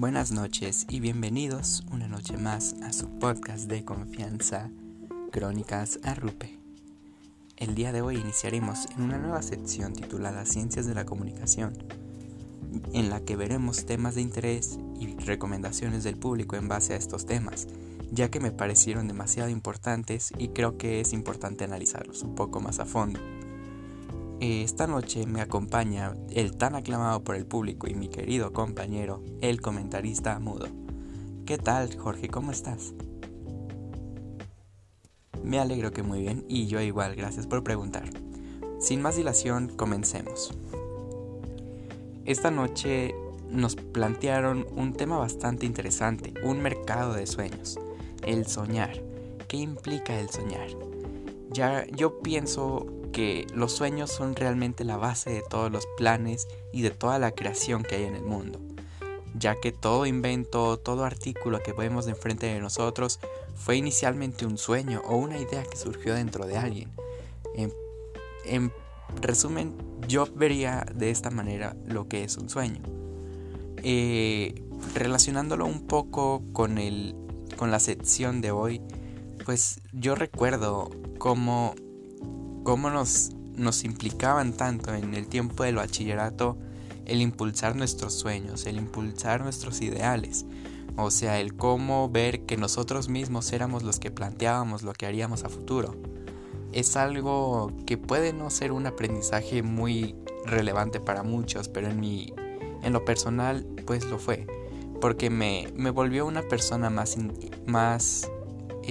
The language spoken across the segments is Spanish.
Buenas noches y bienvenidos una noche más a su podcast de confianza, Crónicas Arrupe. El día de hoy iniciaremos en una nueva sección titulada Ciencias de la Comunicación, en la que veremos temas de interés y recomendaciones del público en base a estos temas, ya que me parecieron demasiado importantes y creo que es importante analizarlos un poco más a fondo. Esta noche me acompaña el tan aclamado por el público y mi querido compañero, el comentarista mudo. ¿Qué tal, Jorge? ¿Cómo estás? Me alegro que muy bien y yo igual, gracias por preguntar. Sin más dilación, comencemos. Esta noche nos plantearon un tema bastante interesante, un mercado de sueños, el soñar. ¿Qué implica el soñar? Ya yo pienso que los sueños son realmente la base de todos los planes y de toda la creación que hay en el mundo, ya que todo invento, todo artículo que vemos de enfrente de nosotros fue inicialmente un sueño o una idea que surgió dentro de alguien. En, resumen, yo vería de esta manera lo que es un sueño. Eh, relacionándolo un poco con, el, con la sección de hoy, pues yo recuerdo cómo cómo nos, nos implicaban tanto en el tiempo del bachillerato el impulsar nuestros sueños, el impulsar nuestros ideales, o sea, el cómo ver que nosotros mismos éramos los que planteábamos lo que haríamos a futuro. Es algo que puede no ser un aprendizaje muy relevante para muchos, pero en mi en lo personal pues lo fue, porque me, me volvió una persona más, más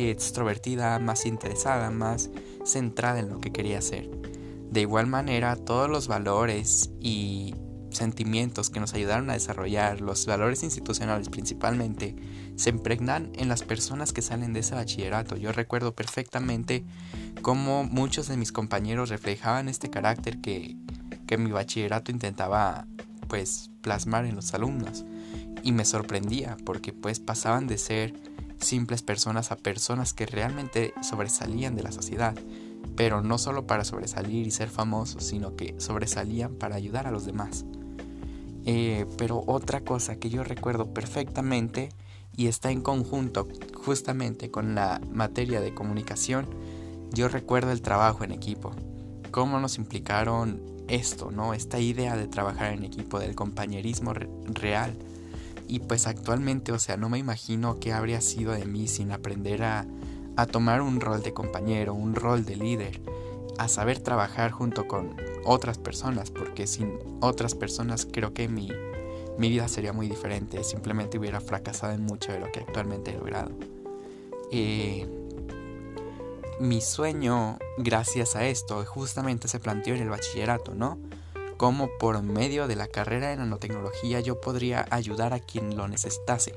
extrovertida, más interesada, más centrada en lo que quería hacer. De igual manera, todos los valores y sentimientos que nos ayudaron a desarrollar, los valores institucionales principalmente, se impregnan en las personas que salen de ese bachillerato. Yo recuerdo perfectamente cómo muchos de mis compañeros reflejaban este carácter que, que mi bachillerato intentaba pues plasmar en los alumnos y me sorprendía porque pues pasaban de ser simples personas a personas que realmente sobresalían de la sociedad, pero no solo para sobresalir y ser famosos, sino que sobresalían para ayudar a los demás. Eh, pero otra cosa que yo recuerdo perfectamente y está en conjunto justamente con la materia de comunicación, yo recuerdo el trabajo en equipo, cómo nos implicaron esto, ¿no? Esta idea de trabajar en equipo, del compañerismo real, y pues actualmente, o sea, no me imagino qué habría sido de mí sin aprender a, a tomar un rol de compañero, un rol de líder, a saber trabajar junto con otras personas, porque sin otras personas creo que mi, mi vida sería muy diferente, simplemente hubiera fracasado en mucho de lo que actualmente he logrado. Eh, mi sueño, gracias a esto, justamente se planteó en el bachillerato, ¿no? Cómo por medio de la carrera de nanotecnología yo podría ayudar a quien lo necesitase.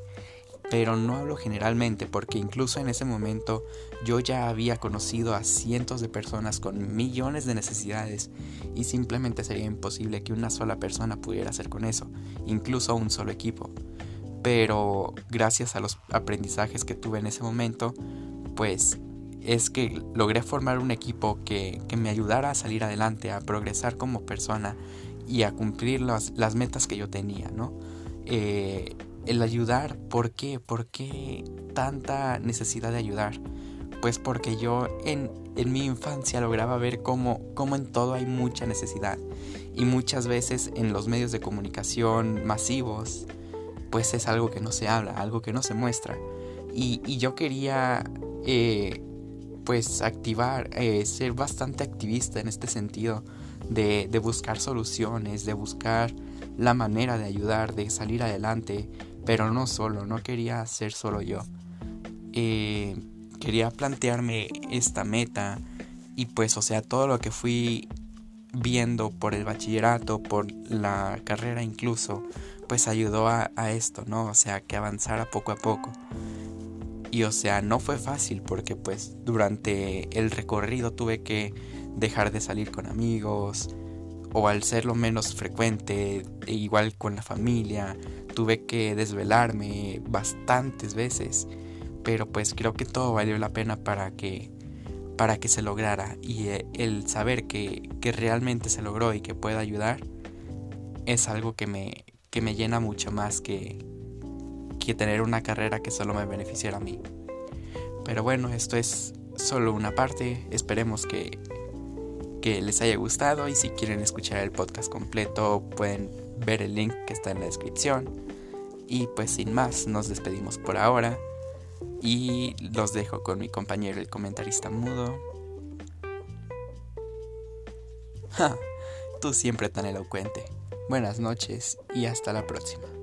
Pero no hablo generalmente porque incluso en ese momento yo ya había conocido a cientos de personas con millones de necesidades y simplemente sería imposible que una sola persona pudiera hacer con eso, incluso un solo equipo. Pero gracias a los aprendizajes que tuve en ese momento, pues es que logré formar un equipo que, me ayudara a salir adelante, a progresar como persona y a cumplir las, las metas que yo tenía, ¿no? Eh, el ayudar, ¿por qué? ¿Por qué tanta necesidad de ayudar? Pues porque yo en, en mi infancia lograba ver cómo, cómo en todo hay mucha necesidad y muchas veces en los medios de comunicación masivos, pues es algo que no se habla, algo que no se muestra. Y, y yo quería eh, pues activar, eh, ser bastante activista en este sentido de, buscar soluciones, de buscar la manera de ayudar, de salir adelante, pero no solo, no quería ser solo yo. Eh, quería plantearme esta meta y pues o sea todo lo que fui viendo por el bachillerato, por la carrera incluso, pues ayudó a, a esto, ¿no? O sea, que avanzara poco a poco. Y o sea, no fue fácil porque pues durante el recorrido tuve que dejar de salir con amigos o al ser lo menos frecuente, e igual con la familia, tuve que desvelarme bastantes veces, pero pues creo que todo valió la pena para que para que se lograra y eh, el saber que, que realmente se logró y que pueda ayudar es algo que me, que me llena mucho más que, que tener una carrera que solo me beneficiara a mí. Pero bueno, esto es solo una parte. Esperemos que, que les haya gustado y si quieren escuchar el podcast completo pueden ver el link que está en la descripción. Y pues sin más, nos despedimos por ahora y los dejo con mi compañero el comentarista mudo. Ja, tú siempre tan elocuente. Buenas noches y hasta la próxima.